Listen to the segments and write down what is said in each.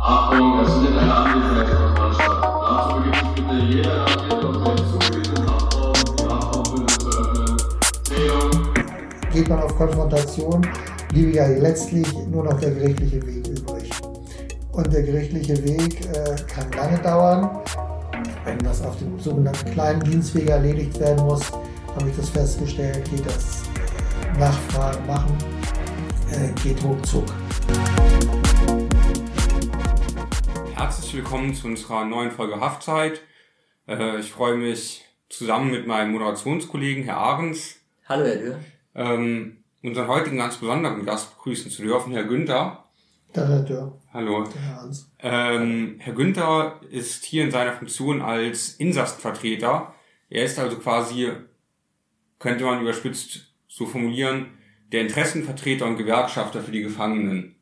Achtung, es findet eine Anwesenheitskontrolle statt. Dazu begibt sich bitte jeder Athlete aus dem zugewiesenen die Haftraumbündel zu öffnen. Zählung. Geht man auf Konfrontation, bliebe ja letztlich nur noch der gerichtliche Weg übrig. Und der gerichtliche Weg äh, kann lange dauern. Wenn das auf dem sogenannten kleinen Dienstweg erledigt werden muss, habe ich das festgestellt, geht das Nachfragen machen, geht ruckzuck. Herzlich willkommen zu unserer neuen Folge Haftzeit. Äh, ich freue mich zusammen mit meinem Moderationskollegen Herr Ahrens, Hallo, Herr Dürr. ähm, unseren heutigen ganz besonderen Gast begrüßen zu dürfen, Herr Günther. Der Herr Dörr, Hallo. der Herr Hans. Ähm, Herr Günther ist hier in seiner Funktion als Insassenvertreter. Er ist also quasi, könnte man überspitzt so formulieren, der Interessenvertreter und Gewerkschafter für die Gefangenen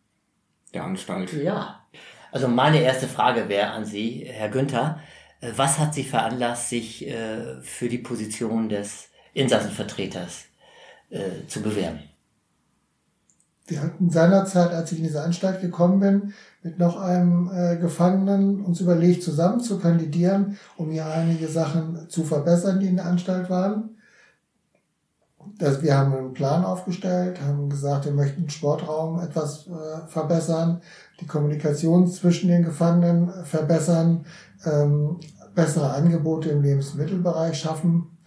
der Anstalt. Ja. Also meine erste Frage wäre an Sie, Herr Günther. Äh, Was hat Sie veranlasst, sich äh, für die Position des Insassenvertreters äh, zu bewerben? Wir hatten seinerzeit, als ich in diese Anstalt gekommen bin, mit noch einem äh, Gefangenen uns überlegt, zusammen zu kandidieren, um hier einige Sachen zu verbessern, die in der Anstalt waren. Das, wir haben einen Plan aufgestellt, haben gesagt, wir möchten den Sportraum etwas äh, verbessern, die Kommunikation zwischen den Gefangenen verbessern, ähm, bessere Angebote im Lebensmittelbereich schaffen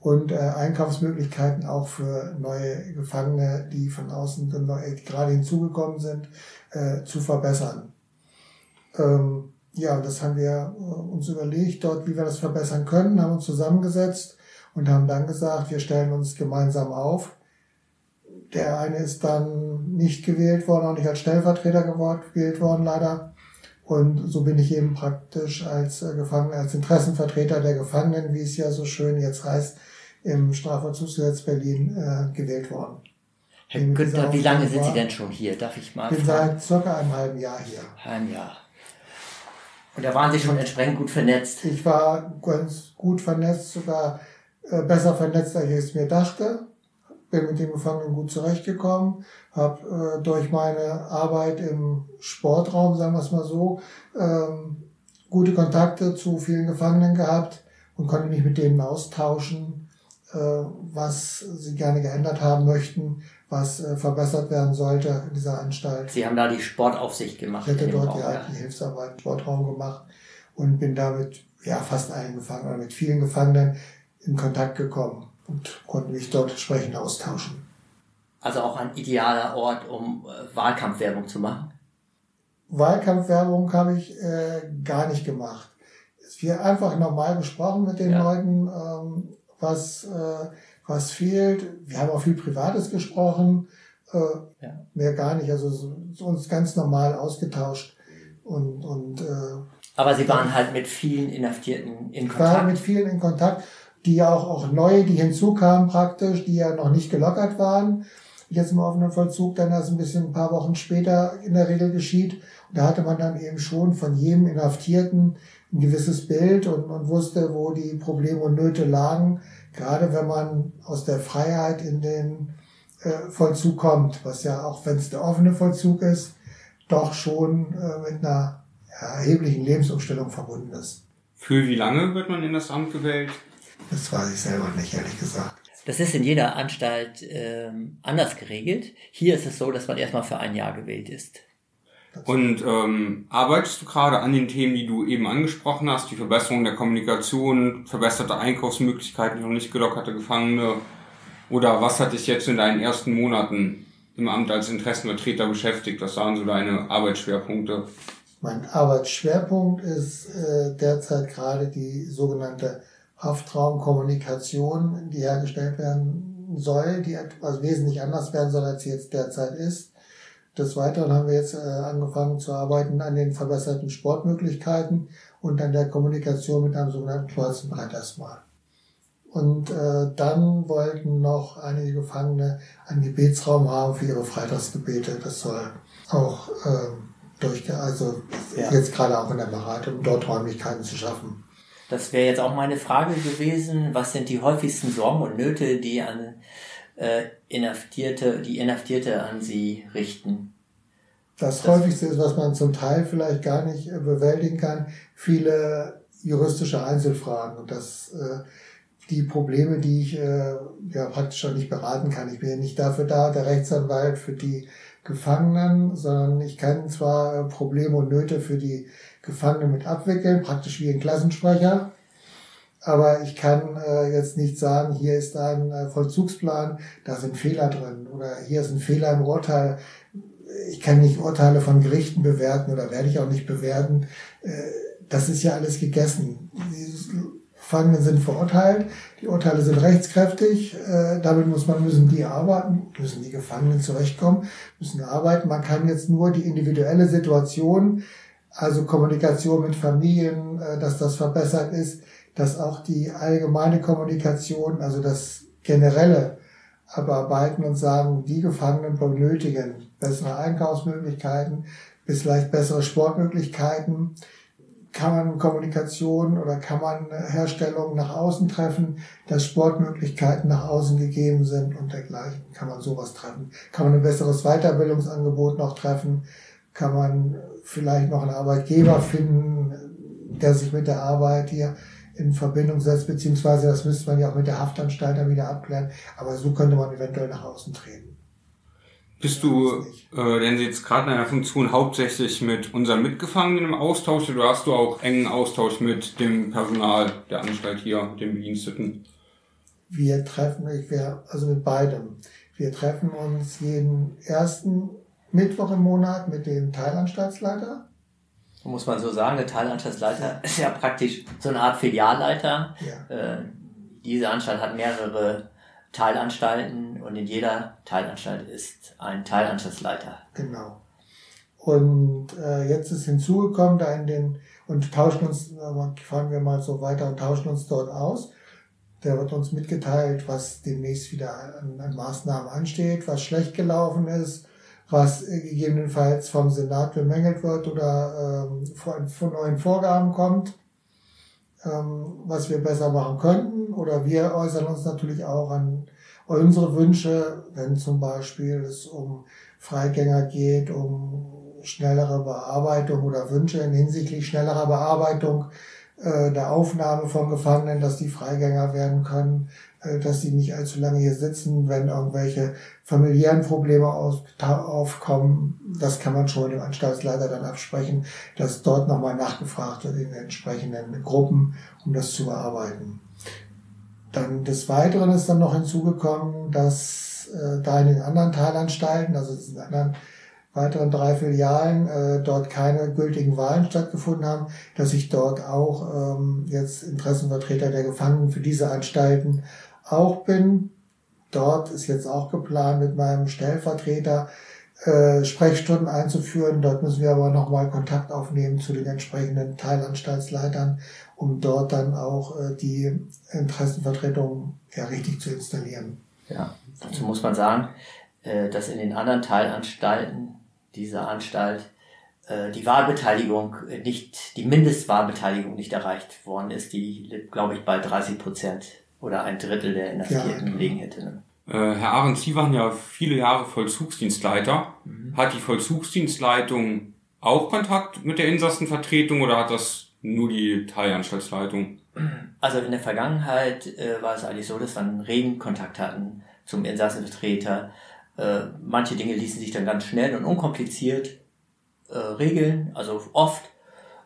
und äh, Einkaufsmöglichkeiten auch für neue Gefangene, die von außen die gerade hinzugekommen sind, äh, zu verbessern. Ähm, ja, das haben wir äh, uns überlegt, dort, wie wir das verbessern können, haben uns zusammengesetzt und haben dann gesagt, wir stellen uns gemeinsam auf. Der eine ist dann nicht gewählt worden, auch nicht als Stellvertreter gewählt worden, leider. Und so bin ich eben praktisch als äh, Gefangener, als Interessenvertreter der Gefangenen, wie es ja so schön jetzt heißt, im Strafvollzugsgesetz Berlin äh, gewählt worden. Herr In Günther, wie lange sind Sie denn schon hier? Darf ich mal Ich bin fragen? seit circa einem halben Jahr hier. Ein Jahr. Und da waren Sie schon entsprechend gut vernetzt. Ich war ganz gut vernetzt, sogar besser vernetzt, als ich es mir dachte. Bin mit den Gefangenen gut zurechtgekommen, habe äh, durch meine Arbeit im Sportraum, sagen wir es mal so, ähm, gute Kontakte zu vielen Gefangenen gehabt und konnte mich mit denen austauschen, äh, was sie gerne geändert haben möchten, was äh, verbessert werden sollte in dieser Anstalt. Sie haben da die Sportaufsicht gemacht. Ich dem dort Raum, ja ja. die Hilfsarbeit im Sportraum gemacht und bin damit ja fast allen Gefangenen oder mit vielen Gefangenen in Kontakt gekommen und konnte mich dort entsprechend austauschen. Also auch ein idealer Ort, um äh, Wahlkampfwerbung zu machen. Wahlkampfwerbung habe ich äh, gar nicht gemacht. Wir einfach normal gesprochen mit den Ja. Leuten, ähm, was, äh, was fehlt. Wir haben auch viel Privates gesprochen, äh, Ja. mehr gar nicht. Also so, so uns ganz normal ausgetauscht und, und äh, Aber Sie waren halt mit vielen Inhaftierten in Ich war Kontakt. mit vielen in Kontakt, die ja auch, auch neu, die hinzukamen praktisch, die ja noch nicht gelockert waren. Jetzt im offenen Vollzug dann erst ein bisschen ein paar Wochen später in der Regel geschieht. Und da hatte man dann eben schon von jedem Inhaftierten ein gewisses Bild und, und wusste, wo die Probleme und Nöte lagen. Gerade wenn man aus der Freiheit in den äh, Vollzug kommt, was ja auch wenn es der offene Vollzug ist, doch schon äh, mit einer erheblichen Lebensumstellung verbunden ist. Für wie lange wird man in das Amt gewählt? Das weiß ich selber nicht, ehrlich gesagt. Das ist in jeder Anstalt ähm, anders geregelt. Hier ist es so, dass man erstmal für ein Jahr gewählt ist. Und ähm, arbeitest du gerade an den Themen, die du eben angesprochen hast, die Verbesserung der Kommunikation, verbesserte Einkaufsmöglichkeiten für noch nicht gelockerte Gefangene? Oder was hat dich jetzt in deinen ersten Monaten im Amt als Interessenvertreter beschäftigt? Was waren so deine Arbeitsschwerpunkte? Mein Arbeitsschwerpunkt ist äh, derzeit gerade die sogenannte Haftraumkommunikation, die hergestellt werden soll, die etwas wesentlich anders werden soll, als sie jetzt derzeit ist. Des Weiteren haben wir jetzt äh, angefangen zu arbeiten an den verbesserten Sportmöglichkeiten und an der Kommunikation mit einem sogenannten Kreuzenbrett erstmal. Und äh, dann wollten noch einige Gefangene einen Gebetsraum haben für ihre Freitagsgebete. Das soll auch ähm, durch, also Ja. jetzt gerade auch in der Beratung, dort Räumlichkeiten zu schaffen. Das wäre jetzt auch meine Frage gewesen. Was sind die häufigsten Sorgen und Nöte, die an äh, Inhaftierte, die Inhaftierte an sie richten. Das, das häufigste ist, was man zum Teil vielleicht gar nicht äh, bewältigen kann, viele juristische Einzelfragen und das äh, die Probleme, die ich äh, ja praktisch auch nicht beraten kann. Ich bin ja nicht dafür da, der Rechtsanwalt für die Gefangenen, sondern ich kann zwar äh, Probleme und Nöte für die Gefangenen mit abwickeln, praktisch wie ein Klassensprecher, aber ich kann äh, jetzt nicht sagen, hier ist ein äh, Vollzugsplan, da sind Fehler drin oder hier ist ein Fehler im Urteil. Ich kann nicht Urteile von Gerichten bewerten oder werde ich auch nicht bewerten. Äh, das ist ja alles gegessen. Die Gefangenen sind verurteilt, die Urteile sind rechtskräftig, äh, damit muss man, müssen die arbeiten, müssen die Gefangenen zurechtkommen, müssen arbeiten. Man kann jetzt nur die individuelle Situation, also Kommunikation mit Familien, äh, dass das verbessert ist, dass auch die allgemeine Kommunikation, also das generelle abarbeiten und sagen, die Gefangenen benötigen bessere Einkaufsmöglichkeiten, bis vielleicht bessere Sportmöglichkeiten, kann man Kommunikation oder kann man Herstellung nach außen treffen, dass Sportmöglichkeiten nach außen gegeben sind und dergleichen. Kann man sowas treffen? Kann man ein besseres Weiterbildungsangebot noch treffen? Kann man vielleicht noch einen Arbeitgeber finden, der sich mit der Arbeit hier in Verbindung setzt, beziehungsweise das müsste man ja auch mit der Haftanstalt dann wieder abklären. Aber so könnte man eventuell nach außen treten. Bist du äh, denn jetzt gerade in einer Funktion hauptsächlich mit unseren Mitgefangenen im Austausch oder hast du auch engen Austausch mit dem Personal der Anstalt hier, mit den Bediensteten? Wir treffen, ich wär, also mit beidem. Wir treffen uns jeden ersten Mittwoch im Monat mit dem Teilanstaltsleiter. Muss man so sagen, der Teilanstaltsleiter ist ja praktisch so eine Art Filialleiter. Ja. Äh, diese Anstalt hat mehrere Teilanstalten und in jeder Teilanstalt ist ein Teilanstaltsleiter. Genau. Und äh, jetzt ist hinzugekommen, da in den, und tauschen uns, äh, fahren wir mal so weiter und tauschen uns dort aus. Der wird uns mitgeteilt, was demnächst wieder an, an Maßnahmen ansteht, was schlecht gelaufen ist, was äh, gegebenenfalls vom Senat bemängelt wird oder ähm, von, von neuen Vorgaben kommt ähm, was wir besser machen könnten. Oder wir äußern uns natürlich auch an unsere Wünsche, wenn zum Beispiel es um Freigänger geht, um schnellere Bearbeitung oder Wünsche hinsichtlich schnellerer Bearbeitung äh, der Aufnahme von Gefangenen, dass die Freigänger werden können, dass sie nicht allzu lange hier sitzen, wenn irgendwelche familiären Probleme aufkommen. Das kann man schon dem Anstaltsleiter dann absprechen, dass dort nochmal nachgefragt wird in den entsprechenden Gruppen, um das zu bearbeiten. Dann des Weiteren ist dann noch hinzugekommen, dass äh, da in den anderen Teilanstalten, also in den anderen weiteren drei Filialen äh, dort keine gültigen Wahlen stattgefunden haben, dass ich dort auch ähm, jetzt Interessenvertreter der Gefangenen für diese Anstalten auch bin. Dort ist jetzt auch geplant, mit meinem Stellvertreter äh, Sprechstunden einzuführen. Dort müssen wir aber nochmal Kontakt aufnehmen zu den entsprechenden Teilanstaltsleitern, um dort dann auch äh, die Interessenvertretung ja richtig zu installieren. Ja, dazu muss man sagen, äh, dass in den anderen Teilanstalten dieser Anstalt äh, die Wahlbeteiligung nicht, die Mindestwahlbeteiligung nicht erreicht worden ist, die glaube ich, bei 30 Prozent oder ein Drittel der Inhaftierten ja. liegen hätte. Ne? Äh, Herr Ahrens, Sie waren ja viele Jahre Vollzugsdienstleiter. Mhm. Hat die Vollzugsdienstleitung auch Kontakt mit der Insassenvertretung oder hat das nur die Teilanstaltsleitung? Also in der Vergangenheit äh, war es eigentlich so, dass wir einen regen Kontakt hatten zum Insassenvertreter. Äh, manche Dinge ließen sich dann ganz schnell und unkompliziert äh, regeln, also oft.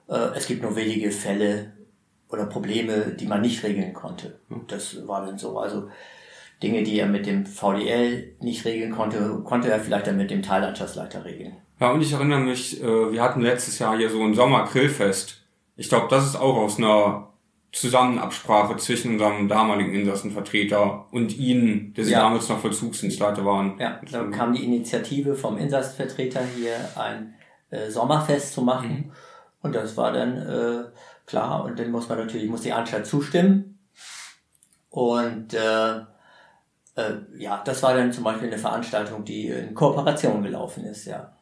Äh, es gibt nur wenige Fälle, oder Probleme, die man nicht regeln konnte. Das war dann so. Also Dinge, die er mit dem VDL nicht regeln konnte, konnte er vielleicht dann mit dem Teilanstaltsleiter regeln. Ja, und ich erinnere mich, äh, wir hatten letztes Jahr hier so ein Sommer-Grillfest. Ich glaube, das ist auch aus einer Zusammenabsprache zwischen unserem damaligen Insassenvertreter und Ihnen, der Sie ja. damals noch Vollzugsdienstleiter waren. Ja, da kam die Initiative vom Insassenvertreter hier ein äh, Sommerfest zu machen. Mhm. Und das war dann äh, klar, und dann muss man natürlich, muss die Anstalt zustimmen. Und äh, äh, ja, das war dann zum Beispiel eine Veranstaltung, die in Kooperation gelaufen ist, ja.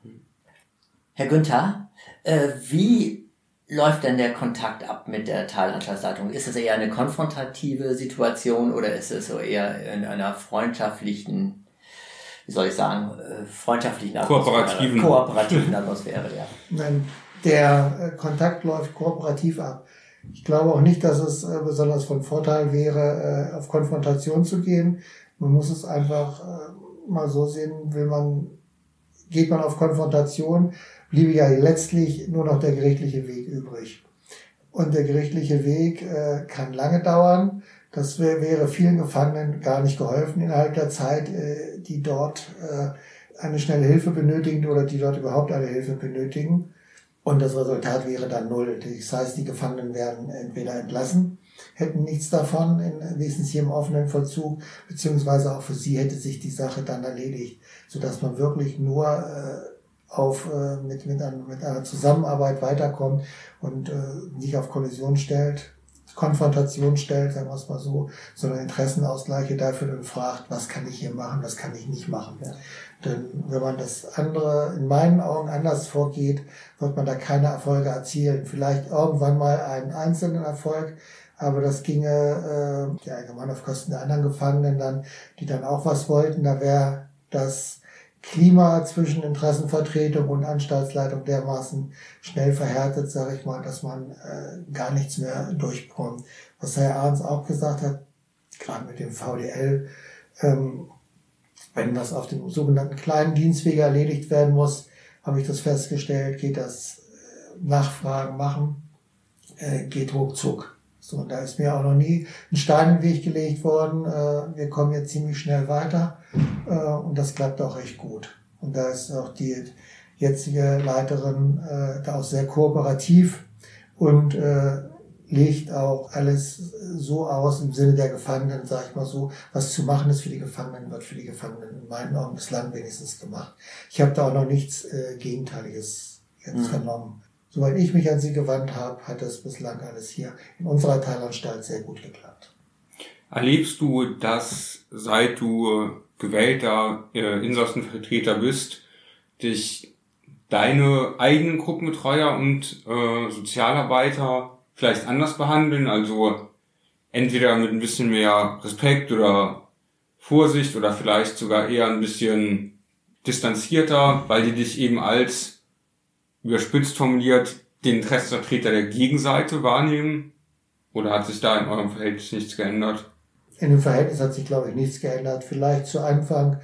Herr Günther, äh, wie läuft denn der Kontakt ab mit der Teilanstaltsleitung? Ist es eher eine konfrontative Situation oder ist es so eher in einer freundschaftlichen, wie soll ich sagen, äh, freundschaftlichen Atmosphäre? Kooperativen. Kooperativen Atmosphäre, ja. Nein, der äh, Kontakt läuft kooperativ ab. Ich glaube auch nicht, dass es äh, besonders von Vorteil wäre, auf Konfrontation zu gehen. Man muss es einfach mal so sehen, will man, geht man auf Konfrontation, bliebe ja letztlich nur noch der gerichtliche Weg übrig. Und der gerichtliche Weg äh, kann lange dauern. Das wär, wäre vielen Gefangenen gar nicht geholfen innerhalb der Zeit, äh, die dort äh, eine schnelle Hilfe benötigen oder die dort überhaupt eine Hilfe benötigen. Und das Resultat wäre dann null. Das heißt, die Gefangenen werden entweder entlassen, hätten nichts davon, wenigstens hier im offenen Vollzug, beziehungsweise auch für sie hätte sich die Sache dann erledigt, sodass man wirklich nur äh, auf, äh, mit, mit, einer, mit einer Zusammenarbeit weiterkommt und äh, nicht auf Kollision stellt, Konfrontation stellt, sagen wir es mal so, sondern Interessenausgleiche dafür dann fragt, was kann ich hier machen, was kann ich nicht machen. Ja. Denn wenn man das andere in meinen Augen anders vorgeht, wird man da keine Erfolge erzielen. Vielleicht irgendwann mal einen einzelnen Erfolg, aber das ginge äh, ja allgemein auf Kosten der anderen Gefangenen dann, die dann auch was wollten. Da wäre das Klima zwischen Interessenvertretung und Anstaltsleitung dermaßen schnell verhärtet, sage ich mal, dass man äh, gar nichts mehr durchbekommt. Was Herr Arns auch gesagt hat, gerade mit dem VDL, ähm, wenn das auf dem sogenannten kleinen Dienstweg erledigt werden muss, habe ich das festgestellt, geht das äh, Nachfragen machen, äh, geht ruckzuck. So, und da ist mir auch noch nie ein Stein im Weg gelegt worden. Äh, wir kommen jetzt ziemlich schnell weiter und das klappt auch recht gut. Und da ist auch die jetzige Leiterin da auch sehr kooperativ und legt auch alles so aus im Sinne der Gefangenen, sag ich mal so, was zu machen ist für die Gefangenen, wird für die Gefangenen in meinen Augen bislang wenigstens gemacht. Ich habe da auch noch nichts äh, Gegenteiliges jetzt mhm. vernommen soweit ich mich an sie gewandt habe, hat das bislang alles hier in unserer Teilanstalt sehr gut geklappt. Erlebst du, dass seit du gewählter äh, Insassenvertreter bist, dich deine eigenen Gruppenbetreuer und äh, Sozialarbeiter vielleicht anders behandeln? Also entweder mit ein bisschen mehr Respekt oder Vorsicht oder vielleicht sogar eher ein bisschen distanzierter, weil die dich eben als überspitzt formuliert den Interessenvertreter der Gegenseite wahrnehmen? Oder hat sich da in eurem Verhältnis nichts geändert? In dem Verhältnis hat sich, glaube ich, nichts geändert. Vielleicht zu Anfang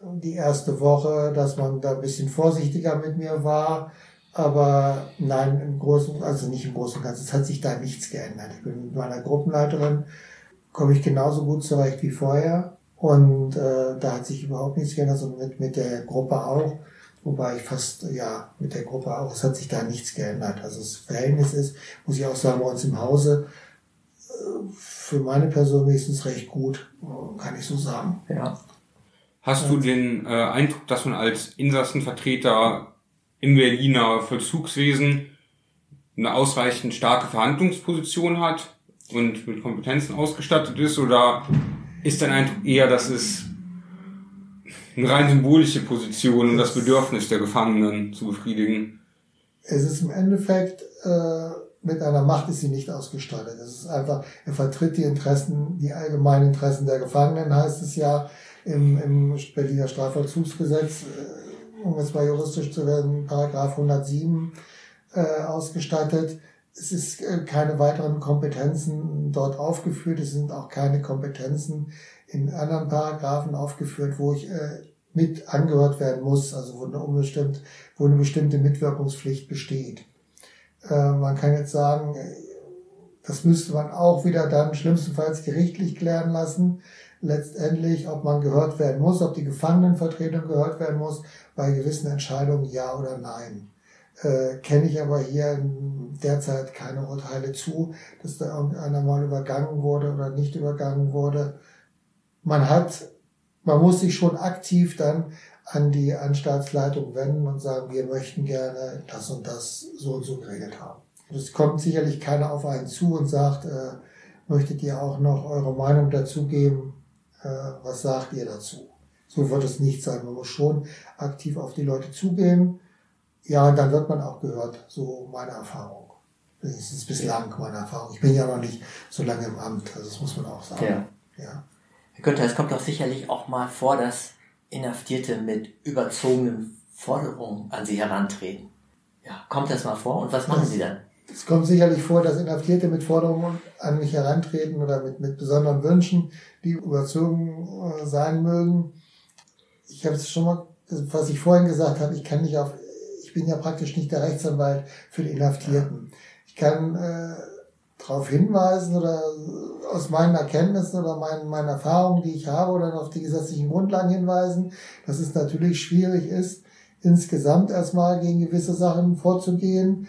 die erste Woche, dass man da ein bisschen vorsichtiger mit mir war. Aber nein, im Großen, also nicht im Großen und Ganzen, es hat sich da nichts geändert. Ich bin mit meiner Gruppenleiterin, komme ich genauso gut zurecht wie vorher. Und äh, da hat sich überhaupt nichts geändert, sondern mit, mit der Gruppe auch. Wobei ich fast, ja, mit der Gruppe auch, es hat sich da nichts geändert. Also das Verhältnis ist, muss ich auch sagen, bei uns im Hause, äh, für meine Person wenigstens recht gut, kann ich so sagen. Ja. Hast du den äh, Eindruck, dass man als Insassenvertreter im Berliner Vollzugswesen eine ausreichend starke Verhandlungsposition hat und mit Kompetenzen ausgestattet ist? Oder ist dein Eindruck eher, dass es eine rein symbolische Position, um das Bedürfnis der Gefangenen zu befriedigen. Es ist im Endeffekt, äh, mit einer Macht ist sie nicht ausgestattet. Es ist einfach, er vertritt die Interessen, die allgemeinen Interessen der Gefangenen, heißt es ja im, im Berliner Strafvollzugsgesetz, äh, um jetzt mal juristisch zu werden, Paragraph 107 äh, ausgestattet. Es ist äh, keine weiteren Kompetenzen dort aufgeführt. Es sind auch keine Kompetenzen in anderen Paragraphen aufgeführt, wo ich äh, mit angehört werden muss, also wo eine, unbestimmt, wo eine bestimmte Mitwirkungspflicht besteht. Äh, man kann jetzt sagen, das müsste man auch wieder dann schlimmstenfalls gerichtlich klären lassen. Letztendlich, ob man gehört werden muss, ob die Gefangenenvertretung gehört werden muss, bei gewissen Entscheidungen ja oder nein. Äh, Kenne ich aber hier derzeit keine Urteile zu, dass da irgendeiner mal übergangen wurde oder nicht übergangen wurde man hat, man muss sich schon aktiv dann an die Anstaltsleitung wenden und sagen, wir möchten gerne das und das so und so geregelt haben. Es kommt sicherlich keiner auf einen zu und sagt, äh, möchtet ihr auch noch eure Meinung dazu geben? Äh, was sagt ihr dazu? So wird es nicht sein. Man muss schon aktiv auf die Leute zugehen. Ja, und dann wird man auch gehört. So meine Erfahrung. Das ist bislang meine Erfahrung. Ich bin ja noch nicht so lange im Amt, also das muss man auch sagen. Ja. ja. Herr Günther, es kommt doch sicherlich auch mal vor, dass Inhaftierte mit überzogenen Forderungen an Sie herantreten. Ja, kommt das mal vor und was machen Sie dann? Es kommt sicherlich vor, dass Inhaftierte mit Forderungen an mich herantreten oder mit, mit besonderen Wünschen, die überzogen äh, sein mögen. Ich habe es schon mal, was ich vorhin gesagt habe, ich kann nicht auf, ich bin ja praktisch nicht der Rechtsanwalt für die Inhaftierten. Ich kann äh, darauf hinweisen oder aus meinen Erkenntnissen oder meinen, meinen Erfahrungen, die ich habe, oder auf die gesetzlichen Grundlagen hinweisen, dass es natürlich schwierig ist, insgesamt erstmal gegen gewisse Sachen vorzugehen,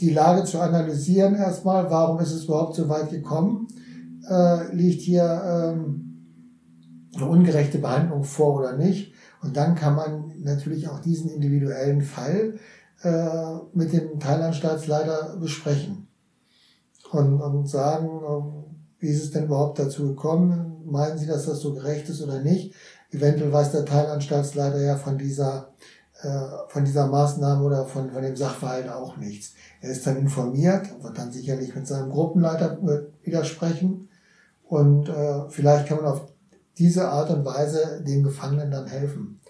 die Lage zu analysieren erstmal, warum ist es überhaupt so weit gekommen, äh, liegt hier ähm, eine ungerechte Behandlung vor oder nicht. Und dann kann man natürlich auch diesen individuellen Fall äh, mit dem Teilanstaltsleiter besprechen und, und sagen, ähm, wie ist es denn überhaupt dazu gekommen? Meinen Sie, dass das so gerecht ist oder nicht? Eventuell weiß der Teilanstaltsleiter ja von dieser, von dieser Maßnahme oder von, von dem Sachverhalt auch nichts. Er ist dann informiert, wird dann sicherlich mit seinem Gruppenleiter widersprechen und äh, vielleicht kann man auf diese Art und Weise dem Gefangenen dann helfen.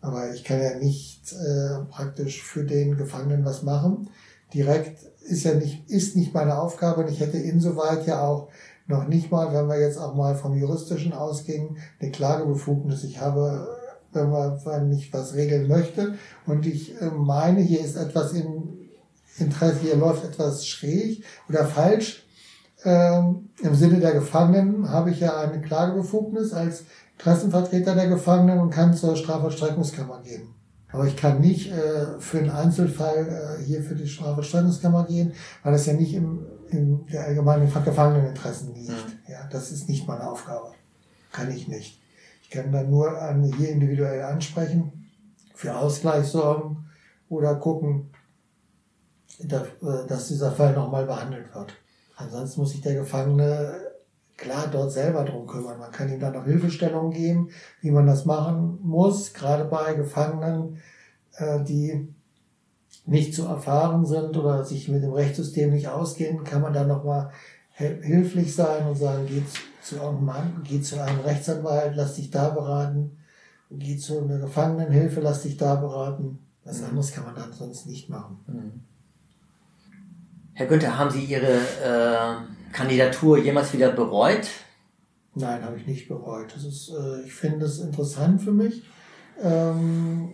Aber ich kann ja nicht äh, praktisch für den Gefangenen was machen. Direkt ist ja nicht, ist nicht meine Aufgabe und ich hätte insoweit ja auch noch nicht mal, wenn wir jetzt auch mal vom Juristischen ausgehen, eine Klagebefugnis. Ich habe, wenn man, wenn ich was regeln möchte und ich äh, meine, hier ist etwas im Interesse, hier läuft etwas schräg oder falsch, ähm, im Sinne der Gefangenen habe ich ja eine Klagebefugnis als Interessenvertreter der Gefangenen und kann zur Strafvollstreckungskammer gehen. Aber ich kann nicht äh, für einen Einzelfall äh, hier für die Strafvollstreckungskammer gehen, weil das ja nicht im, in der allgemeinen Gefangeneninteressen liegt. Ja, das ist nicht meine Aufgabe. Kann ich nicht. Ich kann dann nur an, hier individuell ansprechen, für Ausgleich sorgen oder gucken, äh, dass dieser Fall nochmal behandelt wird. Ansonsten muss sich der Gefangene klar dort selber drum kümmern. Man kann ihm dann noch Hilfestellungen geben, wie man das machen muss, gerade bei Gefangenen, äh, die nicht zu erfahren sind oder sich mit dem Rechtssystem nicht auskennen, kann man dann nochmal hilflich sein und sagen, geh zu irgendeinem Mann, geh zu einem Rechtsanwalt, lass dich da beraten, geh zu einer Gefangenenhilfe, lass dich da beraten. Was mhm. anderes kann man dann sonst nicht machen. Mhm. Herr Günther, haben Sie Ihre äh, Kandidatur jemals wieder bereut? Nein, habe ich nicht bereut. Das ist, äh, ich finde es interessant für mich. Ähm,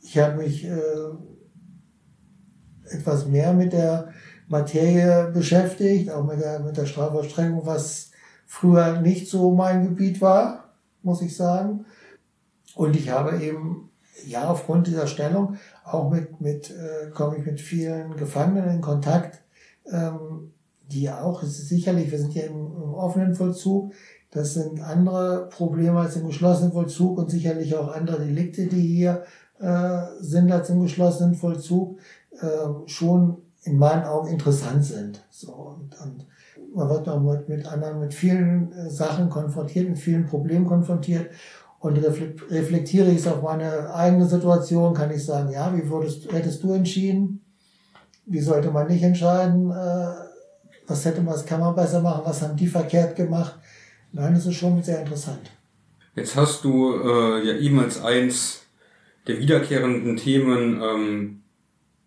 ich habe mich äh, etwas mehr mit der Materie beschäftigt, auch mit der, mit der Strafvollstreckung, was früher nicht so mein Gebiet war, muss ich sagen. Und ich habe eben, ja, aufgrund dieser Stellung auch mit, mit äh, komme ich mit vielen Gefangenen in Kontakt, ähm, die auch, sicherlich, wir sind hier im, im offenen Vollzug, das sind andere Probleme als im geschlossenen Vollzug und sicherlich auch andere Delikte, die hier äh, sind als im geschlossenen Vollzug, äh, schon in meinen Augen interessant sind. So, und, und man wird mit, mit anderen, mit vielen äh, Sachen konfrontiert, mit vielen Problemen konfrontiert. Und reflektiere ich es auf meine eigene Situation, kann ich sagen, ja, wie würdest, hättest du entschieden? wie sollte man nicht entscheiden, äh, was hätte man, was kann man besser machen, was haben die verkehrt gemacht. Nein, das ist schon sehr interessant. Jetzt hast du äh, ja eben als eins der wiederkehrenden Themen ähm,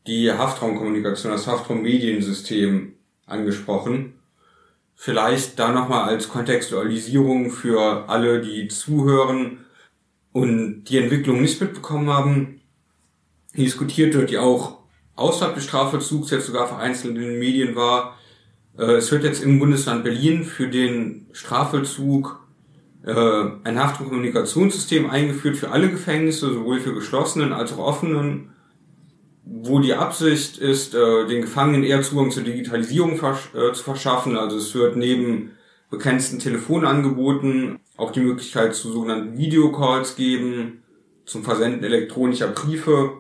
die Haftraumkommunikation, das Haftraummediensystem angesprochen. Vielleicht da nochmal als Kontextualisierung für alle, die zuhören und die Entwicklung nicht mitbekommen haben. Diskutiert wird ja auch außerhalb des Strafvollzugs jetzt sogar vereinzelt in den Medien war. Äh, es wird jetzt im Bundesland Berlin für den Strafvollzug äh, ein Haft- eingeführt für alle Gefängnisse, sowohl für geschlossenen als auch offenen, wo die Absicht ist, äh, den Gefangenen eher Zugang zur Digitalisierung äh, zu verschaffen. Also es wird neben begrenzten Telefonangeboten auch die Möglichkeit zu sogenannten Videocalls geben, zum Versenden elektronischer Briefe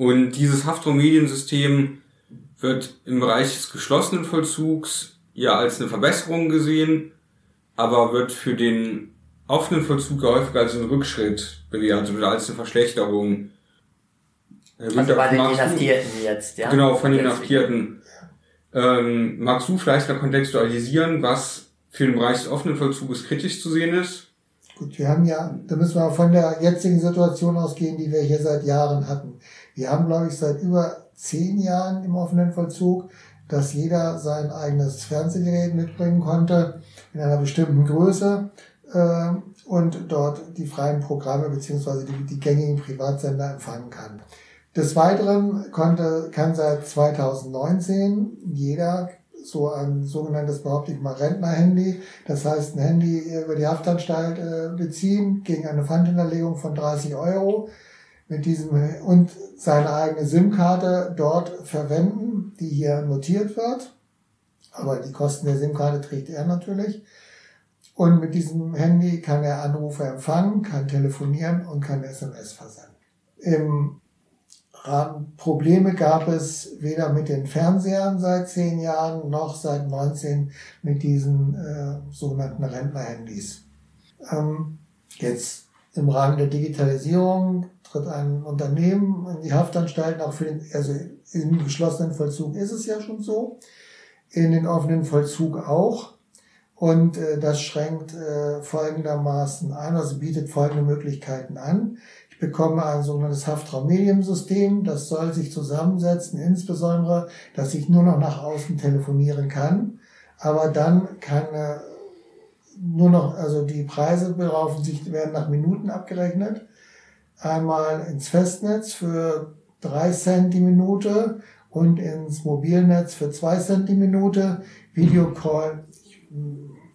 und dieses Haftraum-Mediensystem wird im Bereich des geschlossenen Vollzugs ja als eine Verbesserung gesehen, aber wird für den offenen Vollzug häufig als ein Rückschritt bewertet oder als eine Verschlechterung. Also bei den Inhaftierten jetzt, ja? Genau, von den Inhaftierten. Ähm, magst du vielleicht mal kontextualisieren, was für den Bereich des offenen Vollzuges kritisch zu sehen ist? Gut, wir haben ja, da müssen wir von der jetzigen Situation ausgehen, die wir hier seit Jahren hatten. Wir haben, glaube ich, seit über zehn Jahren im offenen Vollzug, dass jeder sein eigenes Fernsehgerät mitbringen konnte in einer bestimmten Größe äh, und dort die freien Programme beziehungsweise die, die gängigen Privatsender empfangen kann. Des Weiteren konnte, kann seit 2019 jeder so ein sogenanntes, behaupte ich mal, Rentnerhandy, das heißt ein Handy über die Haftanstalt äh, beziehen gegen eine Pfandhinterlegung von 30 Euro mit diesem und seine eigene SIM-Karte dort verwenden, die hier notiert wird. Aber die Kosten der SIM-Karte trägt er natürlich. Und mit diesem Handy kann er Anrufe empfangen, kann telefonieren und kann SMS versenden. Im Probleme gab es weder mit den Fernsehern seit zehn Jahren noch seit 19 mit diesen äh, sogenannten Rentnerhandys. Ähm, jetzt im Rahmen der Digitalisierung tritt ein Unternehmen in die Haftanstalten, auch für den, also im geschlossenen Vollzug ist es ja schon so, in den offenen Vollzug auch. Und äh, das schränkt äh, folgendermaßen ein, also bietet folgende Möglichkeiten an bekomme ein sogenanntes Haftraummediensystem. Das soll sich zusammensetzen, insbesondere, dass ich nur noch nach außen telefonieren kann. Aber dann keine, nur noch, also die Preise beraufen sich, werden nach Minuten abgerechnet. Einmal ins Festnetz für drei Cent die Minute und ins Mobilnetz für zwei Cent die Minute. Videocall, ich,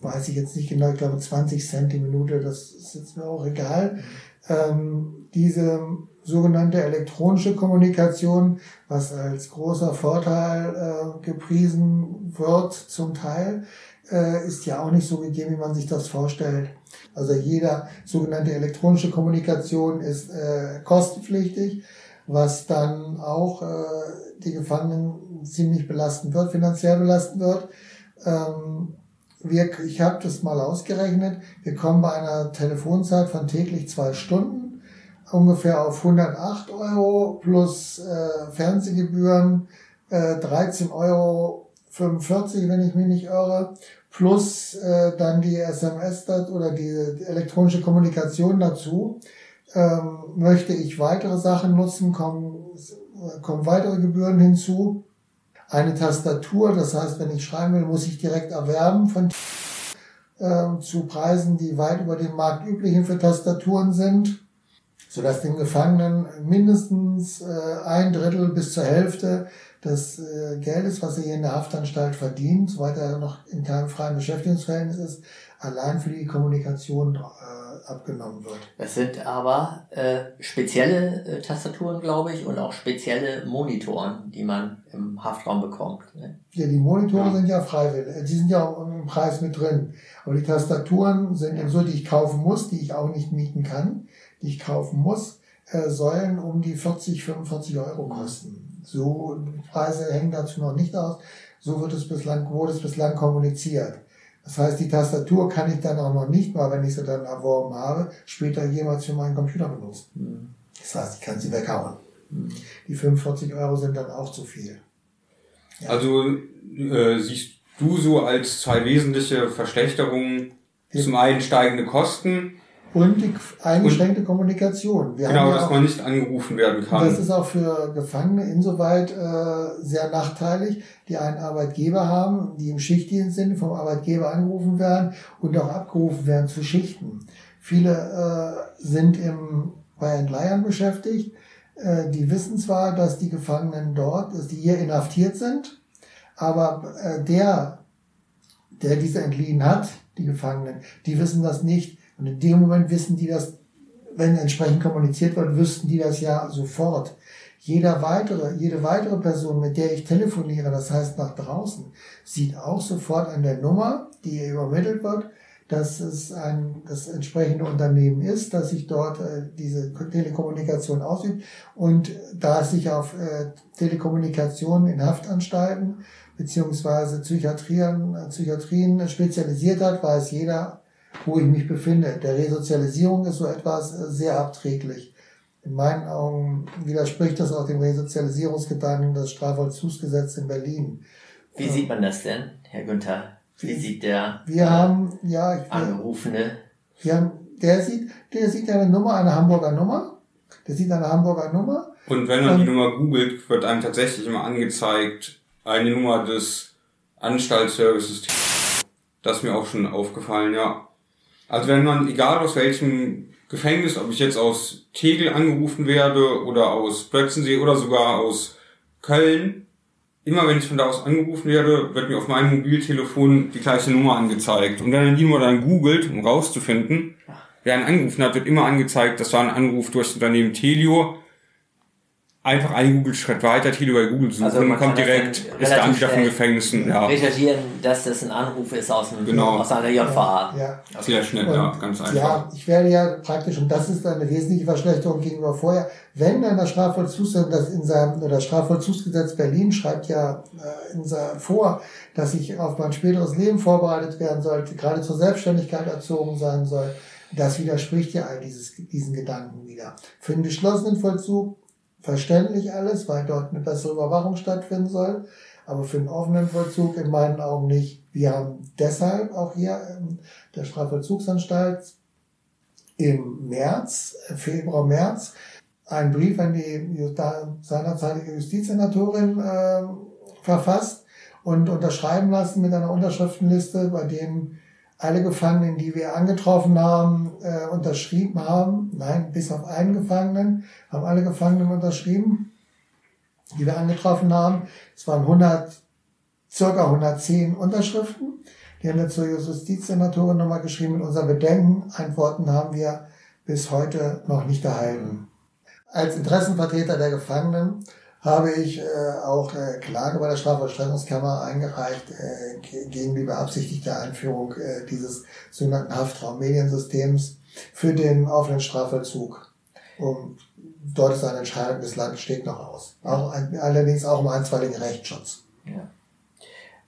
weiß ich jetzt nicht genau, ich glaube 20 Cent die Minute, das ist jetzt mir auch egal. Ähm, diese sogenannte elektronische Kommunikation, was als großer Vorteil äh, gepriesen wird zum Teil, äh, ist ja auch nicht so gegeben, wie man sich das vorstellt. Also jeder sogenannte elektronische Kommunikation ist äh, kostenpflichtig, was dann auch äh, die Gefangenen ziemlich belasten wird, finanziell belasten wird. Ähm, wir, ich habe das mal ausgerechnet. Wir kommen bei einer Telefonzeit von täglich zwei Stunden ungefähr auf 108 Euro plus äh, Fernsehgebühren äh, 13,45 Euro, wenn ich mich nicht irre, plus äh, dann die SMS oder die elektronische Kommunikation dazu. Ähm, möchte ich weitere Sachen nutzen, kommen, kommen weitere Gebühren hinzu. Eine Tastatur, das heißt, wenn ich schreiben will, muss ich direkt erwerben von äh, zu Preisen, die weit über den marktüblichen für Tastaturen sind sodass dem Gefangenen mindestens äh, ein Drittel bis zur Hälfte des äh, Geldes, was er hier in der Haftanstalt verdient, soweit er noch in keinem freien Beschäftigungsverhältnis ist, allein für die Kommunikation äh, abgenommen wird. Das sind aber äh, spezielle äh, Tastaturen, glaube ich, und auch spezielle Monitoren, die man im Haftraum bekommt. Ne? Ja, die Monitore ja. sind ja freiwillig, die sind ja auch im Preis mit drin. Aber die Tastaturen sind ja. so, die ich kaufen muss, die ich auch nicht mieten kann die ich kaufen muss, äh, sollen um die 40, 45 Euro kosten. So, die Preise hängen dazu noch nicht aus. So wird es bislang, wurde es bislang kommuniziert. Das heißt, die Tastatur kann ich dann auch noch nicht mal, wenn ich sie dann erworben habe, später jemals für meinen Computer benutzen. Mhm. Das heißt, ich kann sie weghauen. Mhm. Die 45 Euro sind dann auch zu viel. Ja. Also äh, siehst du so als zwei wesentliche Verschlechterungen zum einen steigende Kosten und die eingeschränkte und Kommunikation. Wir genau, ja dass auch, man nicht angerufen werden kann. Das ist auch für Gefangene insoweit äh, sehr nachteilig, die einen Arbeitgeber haben, die im Schichtdienst sind, vom Arbeitgeber angerufen werden und auch abgerufen werden zu Schichten. Viele äh, sind im, bei Entleihern beschäftigt. Äh, die wissen zwar, dass die Gefangenen dort, dass die hier inhaftiert sind, aber äh, der, der diese entliehen hat, die Gefangenen, die wissen das nicht und in dem Moment wissen die das, wenn entsprechend kommuniziert wird, wüssten die das ja sofort. Jeder weitere, jede weitere Person, mit der ich telefoniere, das heißt nach draußen, sieht auch sofort an der Nummer, die ihr übermittelt wird, dass es ein, das entsprechende Unternehmen ist, dass sich dort äh, diese Telekommunikation ausübt. Und da es sich auf äh, Telekommunikation in Haftanstalten beziehungsweise Psychiatrien, äh, Psychiatrien spezialisiert hat, weiß jeder wo ich mich befinde. Der Resozialisierung ist so etwas äh, sehr abträglich. In meinen Augen widerspricht das auch dem Resozialisierungsgedanken des Strafvollzugsgesetzes in Berlin, Wie sieht man das denn, Herr Günther? Wie sieht der Wir haben, ja, ich will, Angerufene? wir haben, der sieht, der sieht eine Nummer, eine Hamburger Nummer. Der sieht eine Hamburger Nummer. Und wenn man die. Nummer googelt, wird einem tatsächlich immer angezeigt, eine Nummer des Anstaltsservices. Das ist mir auch schon aufgefallen, ja. Also wenn man, egal aus welchem Gefängnis, ob ich jetzt aus Tegel angerufen werde oder aus Plötzensee oder sogar aus Köln, immer wenn ich von da aus angerufen werde, wird mir auf meinem Mobiltelefon die gleiche Nummer angezeigt. Und wenn man die Nummer dann googelt, um rauszufinden, wer einen angerufen hat, wird immer angezeigt, das war ein Anruf durch das Unternehmen Telio. Einfach einen Google-Schritt weiter, Telio bei Google suchen Also man kommt direkt, ist der Anbieter von Gefängnissen. Ja, Recherchieren, dass das ein Anruf ist aus, einem, Genau. aus einer JVA. Ja. sehr schnell, Und, ja, ganz einfach. Ja, ich werde ja praktisch, und das ist eine wesentliche Verschlechterung gegenüber vorher, wenn dann das Strafvollzugs, das in seinem, oder das Strafvollzugsgesetz Berlin schreibt ja äh, in seinem, vor, dass ich auf mein späteres Leben vorbereitet werden sollte, gerade zur Selbstständigkeit erzogen sein soll. Das widerspricht ja all dieses, diesen Gedanken wieder. Für den geschlossenen Vollzug verständlich alles, weil dort eine bessere Überwachung stattfinden soll. Aber für den offenen Vollzug in meinen Augen nicht. Wir haben deshalb auch hier in der Strafvollzugsanstalt im März, äh, Februar, März, einen Brief an die seinerzeitige Justizsenatorin äh, verfasst und unterschreiben lassen mit einer Unterschriftenliste, bei dem alle Gefangenen, die wir angetroffen haben, äh, unterschrieben haben. Nein, bis auf einen Gefangenen haben alle Gefangenen unterschrieben, die wir angetroffen haben. Es waren 100, circa 110 Unterschriften. Die haben wir zur Justizsenatorin nochmal geschrieben mit unseren Bedenken. Antworten haben wir bis heute noch nicht erhalten. Als Interessenvertreter der Gefangenen habe ich äh, auch äh, Klage bei der Strafvollstreckungskammer eingereicht äh, ge- gegen die beabsichtigte Einführung äh, dieses sogenannten Haftraum-Mediensystems für den offenen Strafvollzug. Und dort ist eine Entscheidung des Landes steht noch aus. Auch ein, allerdings auch um einstweiligen Rechtsschutz.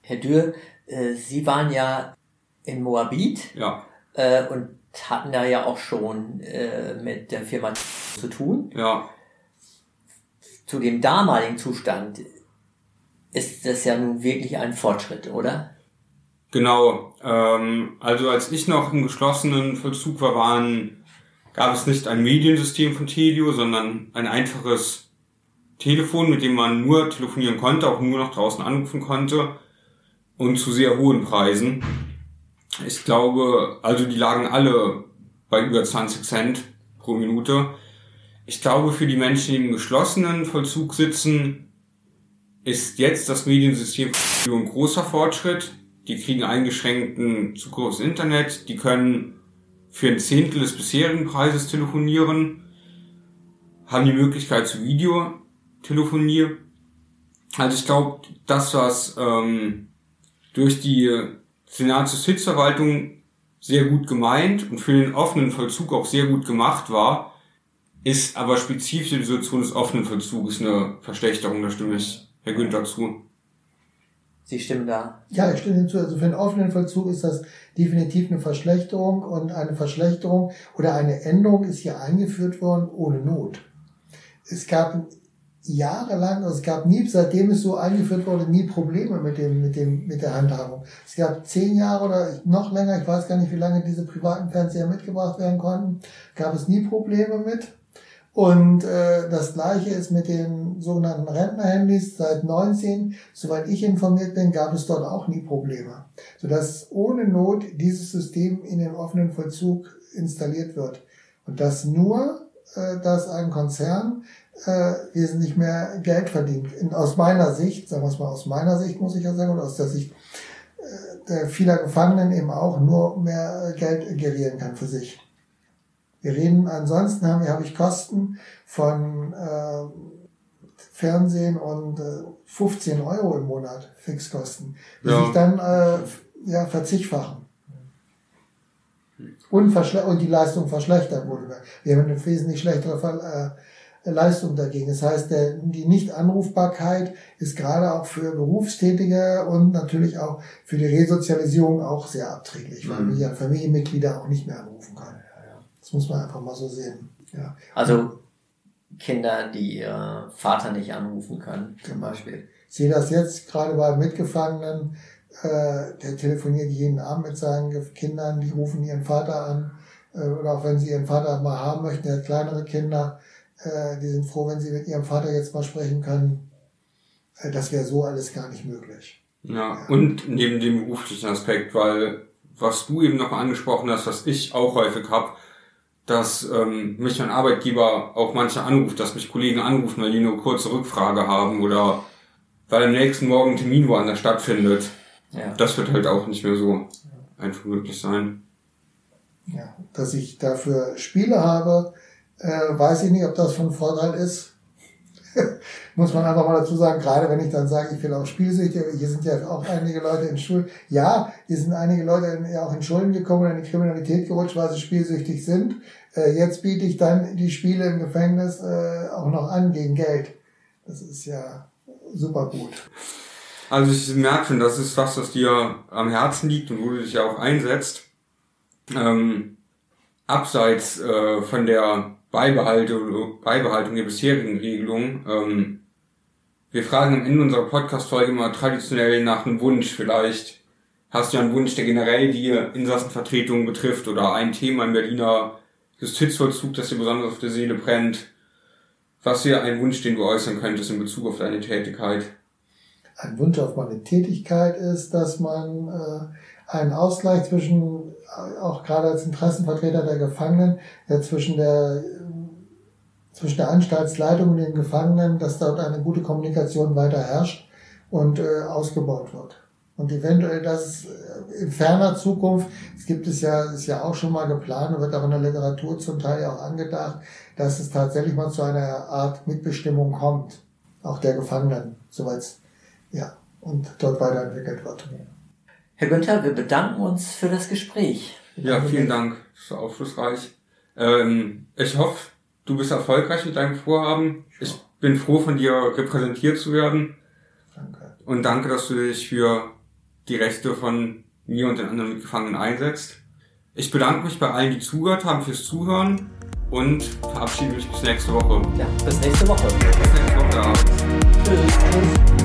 Herr Dürr, äh, Sie waren ja in Moabit Ja, äh, und hatten da ja auch schon äh, mit der Firma zu tun. ja. Zu dem damaligen Zustand ist das ja nun wirklich ein Fortschritt, oder? Genau. Ähm, also als ich noch im geschlossenen Vollzug war, waren, gab es nicht ein Mediensystem von Telio, sondern ein einfaches Telefon, mit dem man nur telefonieren konnte, auch nur nach draußen anrufen konnte und zu sehr hohen Preisen. Ich glaube, also die lagen alle bei über 20 Cent pro Minute. Ich glaube, für die Menschen, die im geschlossenen Vollzug sitzen, ist jetzt das Mediensystem ein großer Fortschritt. Die kriegen eingeschränkten Zugriff aufs Internet, die können für ein Zehntel des bisherigen Preises telefonieren, haben die Möglichkeit zu Videotelefonie. Also ich glaube, das, was ähm, durch die Senatsjustizverwaltung sehr gut gemeint und für den offenen Vollzug auch sehr gut gemacht war, ist aber spezifisch die Situation des offenen Vollzuges eine Verschlechterung, da stimme ich Herr Günther zu. Sie stimmen da. Ja, ich stimme hinzu. Also für den offenen Vollzug ist das definitiv eine Verschlechterung und eine Verschlechterung oder eine Änderung ist hier eingeführt worden ohne Not. Es gab jahrelang, also es gab nie, seitdem es so eingeführt wurde, nie Probleme mit dem, mit dem, mit der Handhabung. Es gab zehn Jahre oder noch länger, ich weiß gar nicht, wie lange diese privaten Fernseher mitgebracht werden konnten, gab es nie Probleme mit. Und äh, das gleiche ist mit den sogenannten Rentnerhandys seit 19. Soweit ich informiert bin, gab es dort auch nie Probleme. Sodass ohne Not dieses System in den offenen Vollzug installiert wird. Und das nur, äh, dass ein Konzern äh, wesentlich mehr Geld verdient. In, aus meiner Sicht, sagen wir es mal aus meiner Sicht, muss ich ja sagen, oder aus der Sicht äh, der vieler Gefangenen eben auch nur mehr Geld gerieren kann für sich. Wir reden, ansonsten habe, habe ich Kosten von äh, Fernsehen und äh, 15 Euro im Monat Fixkosten, die Ja. sich dann äh, ja, verzigfachen. Und, und die Leistung verschlechtert wurde. Wir haben eine wesentlich schlechtere Ver äh, Leistung dagegen. Das heißt, der, die Nichtanrufbarkeit ist gerade auch für Berufstätige und natürlich auch für die Resozialisierung auch sehr abträglich, weil Mhm. wir ja Familienmitglieder auch nicht mehr anrufen können. Das muss man einfach mal so sehen. Ja. Also Kinder, die ihr Vater nicht anrufen können, zum Beispiel. Ich sehe das jetzt gerade bei Mitgefangenen, äh, der telefoniert jeden Abend mit seinen Kindern, die rufen ihren Vater an, äh, oder auch wenn sie ihren Vater mal haben möchten, der hat kleinere Kinder, äh, die sind froh, wenn sie mit ihrem Vater jetzt mal sprechen können. Äh, das wäre so alles gar nicht möglich. Ja, und neben dem beruflichen Aspekt, weil was du eben noch angesprochen hast, was ich auch häufig habe, dass ähm, mich mein Arbeitgeber auch manche anruft, dass mich Kollegen anrufen, weil die nur kurze Rückfrage haben oder weil am nächsten Morgen ein Termin woanders stattfindet. Ja. Das wird halt auch nicht mehr so einfach möglich sein. Ja, dass ich dafür Spiele habe, äh, weiß ich nicht, ob das von Vorteil ist. Muss man einfach mal dazu sagen, gerade wenn ich dann sage, ich will auch spielsüchtig, hier sind ja auch einige Leute in Schulen. Ja, hier sind einige Leute in, auch in Schulen gekommen oder in die Kriminalität gerutscht, weil sie spielsüchtig sind. Äh, jetzt biete ich dann die Spiele im Gefängnis äh, auch noch an gegen Geld. Das ist ja super gut. Also ich merke schon, das ist was, was dir am Herzen liegt und wo du dich ja auch einsetzt. Ähm, abseits äh, von der Beibehaltung, Beibehaltung der bisherigen Regelung. Ähm, wir fragen am Ende unserer Podcast-Folge immer traditionell nach einem Wunsch. Vielleicht hast du einen Wunsch, der generell die Insassenvertretung betrifft oder ein Thema im Berliner Justizvollzug, das dir besonders auf der Seele brennt. Was wäre ein Wunsch, den du äußern könntest in Bezug auf deine Tätigkeit? Ein Wunsch auf meine Tätigkeit ist, dass man äh, einen Ausgleich zwischen, auch gerade als Interessenvertreter der Gefangenen, ja, zwischen der zwischen der Anstaltsleitung und den Gefangenen, dass dort eine gute Kommunikation weiter herrscht und äh, ausgebaut wird. Und eventuell das äh, in ferner Zukunft, es gibt es ja, ist ja auch schon mal geplant und wird auch in der Literatur zum Teil ja auch angedacht, dass es tatsächlich mal zu einer Art Mitbestimmung kommt, auch der Gefangenen, soweit ja, und dort weiterentwickelt wird. Herr Günther, wir bedanken uns für das Gespräch. Ja, vielen Dank. Das war aufschlussreich. Ähm, ich hoffe, du bist erfolgreich mit deinem Vorhaben. Ich bin froh, von dir repräsentiert zu werden. Danke. Und danke, dass du dich für die Rechte von mir und den anderen Mitgefangenen einsetzt. Ich bedanke mich bei allen, die zugehört haben, fürs Zuhören und verabschiede mich bis nächste Woche. Ja, bis nächste Woche. Bis nächste Woche. Tschüss. Tschüss.